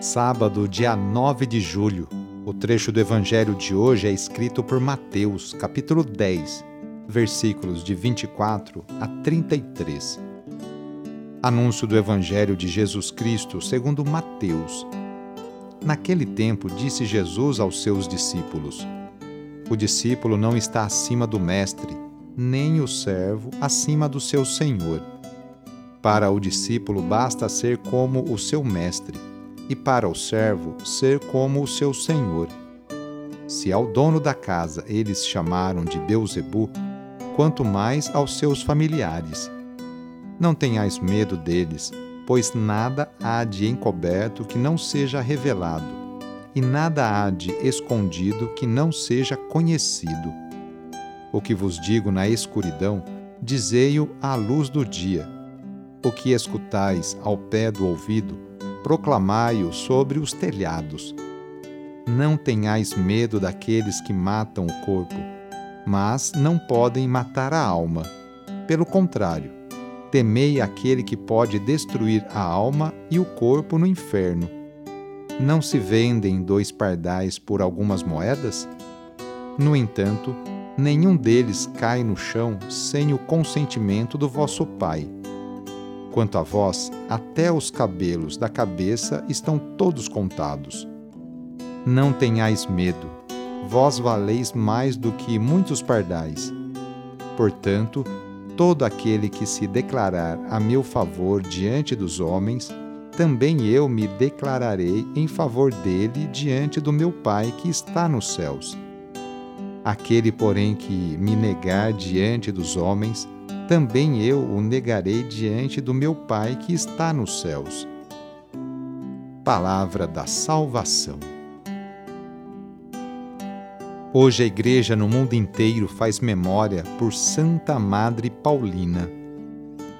Sábado, dia 9 de julho. O trecho do evangelho de hoje é escrito por Mateus, capítulo 10, versículos de 24 a 33. Anúncio do Evangelho de Jesus Cristo segundo Mateus. Naquele tempo disse Jesus aos seus discípulos: O discípulo não está acima do mestre, nem o servo acima do seu senhor. Para o discípulo basta ser como o seu mestre, e para o servo ser como o seu senhor. Se ao dono da casa eles chamaram de Beuzebu, quanto mais aos seus familiares não tenhais medo deles, pois nada há de encoberto que não seja revelado, e nada há de escondido que não seja conhecido. O que vos digo na escuridão, dizei-o à luz do dia. O que escutais ao pé do ouvido, proclamai-o sobre os telhados. Não tenhais medo daqueles que matam o corpo, mas não podem matar a alma. Pelo contrário, Temei aquele que pode destruir a alma e o corpo no inferno. Não se vendem dois pardais por algumas moedas? No entanto, nenhum deles cai no chão sem o consentimento do vosso Pai. Quanto a vós, até os cabelos da cabeça estão todos contados. Não tenhais medo, vós valeis mais do que muitos pardais. Portanto, todo aquele que se declarar a meu favor diante dos homens, também eu me declararei em favor dele diante do meu Pai que está nos céus. Aquele, porém, que me negar diante dos homens, também eu o negarei diante do meu Pai que está nos céus. Palavra da Salvação. Hoje a Igreja no mundo inteiro faz memória por Santa Madre Paulina.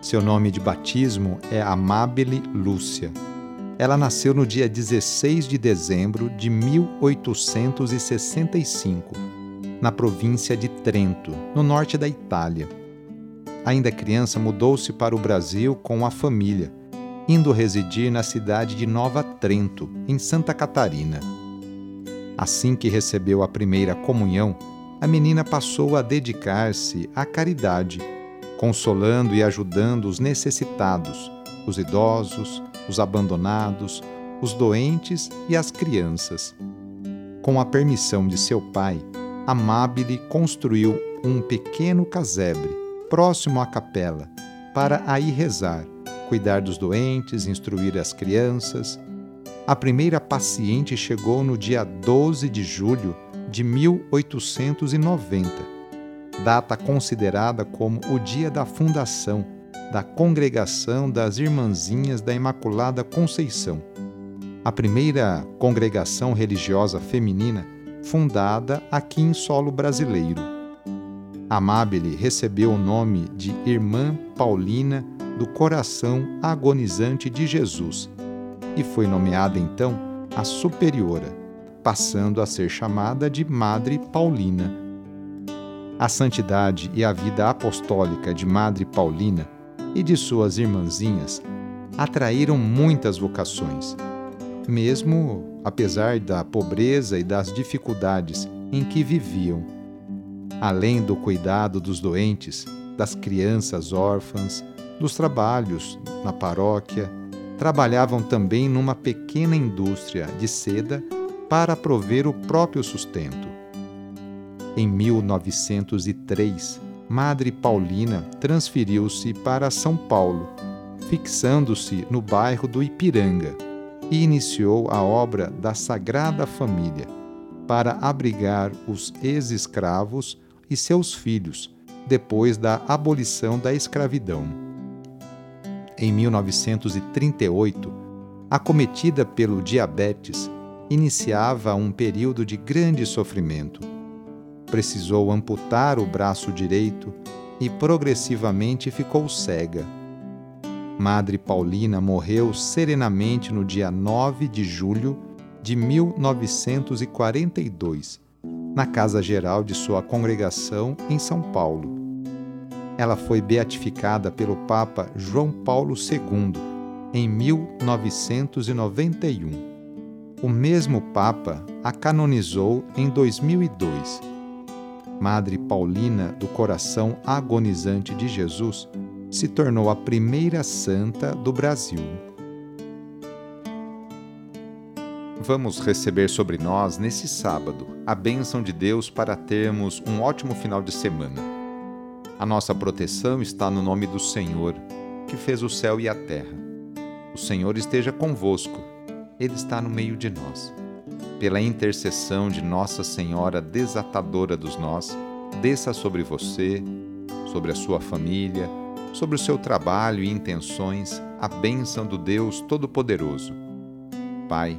Seu nome de batismo é Amabile Lúcia. Ela nasceu no dia 16 de dezembro de 1865, na província de Trento, no norte da Itália. Ainda criança, mudou-se para o Brasil com a família, indo residir na cidade de Nova Trento, em Santa Catarina. Assim que recebeu a primeira comunhão, a menina passou a dedicar-se à caridade, consolando e ajudando os necessitados, os idosos, os abandonados, os doentes e as crianças. Com a permissão de seu pai, Amabile construiu um pequeno casebre próximo à capela para aí rezar, cuidar dos doentes, instruir as crianças a primeira paciente chegou no dia 12 de julho de 1890, data considerada como o dia da fundação da Congregação das Irmãzinhas da Imaculada Conceição, a primeira congregação religiosa feminina fundada aqui em solo brasileiro. Amabile recebeu o nome de Irmã Paulina do Coração Agonizante de Jesus e foi nomeada então a superiora, passando a ser chamada de Madre Paulina. A santidade e a vida apostólica de Madre Paulina e de suas irmãzinhas atraíram muitas vocações, mesmo apesar da pobreza e das dificuldades em que viviam. Além do cuidado dos doentes, das crianças órfãs, dos trabalhos na paróquia trabalhavam também numa pequena indústria de seda para prover o próprio sustento. Em 1903, Madre Paulina transferiu-se para São Paulo, fixando-se no bairro do Ipiranga, e iniciou a obra da Sagrada Família para abrigar os ex-escravos e seus filhos depois da abolição da escravidão. Em 1938, acometida pelo diabetes, iniciava um período de grande sofrimento. Precisou amputar o braço direito e progressivamente ficou cega. Madre Paulina morreu serenamente no dia 9 de julho de 1942, na Casa Geral de sua congregação em São Paulo. Ela foi beatificada pelo Papa João Paulo II em 1991. O mesmo Papa a canonizou em 2002. Madre Paulina do Coração Agonizante de Jesus se tornou a primeira santa do Brasil. Vamos receber sobre nós, nesse sábado, a bênção de Deus para termos um ótimo final de semana. A nossa proteção está no nome do Senhor, que fez o céu e a terra. O Senhor esteja convosco, Ele está no meio de nós. Pela intercessão de Nossa Senhora Desatadora dos Nós, desça sobre você, sobre a sua família, sobre o seu trabalho e intenções a bênção do Deus Todo-Poderoso. Pai,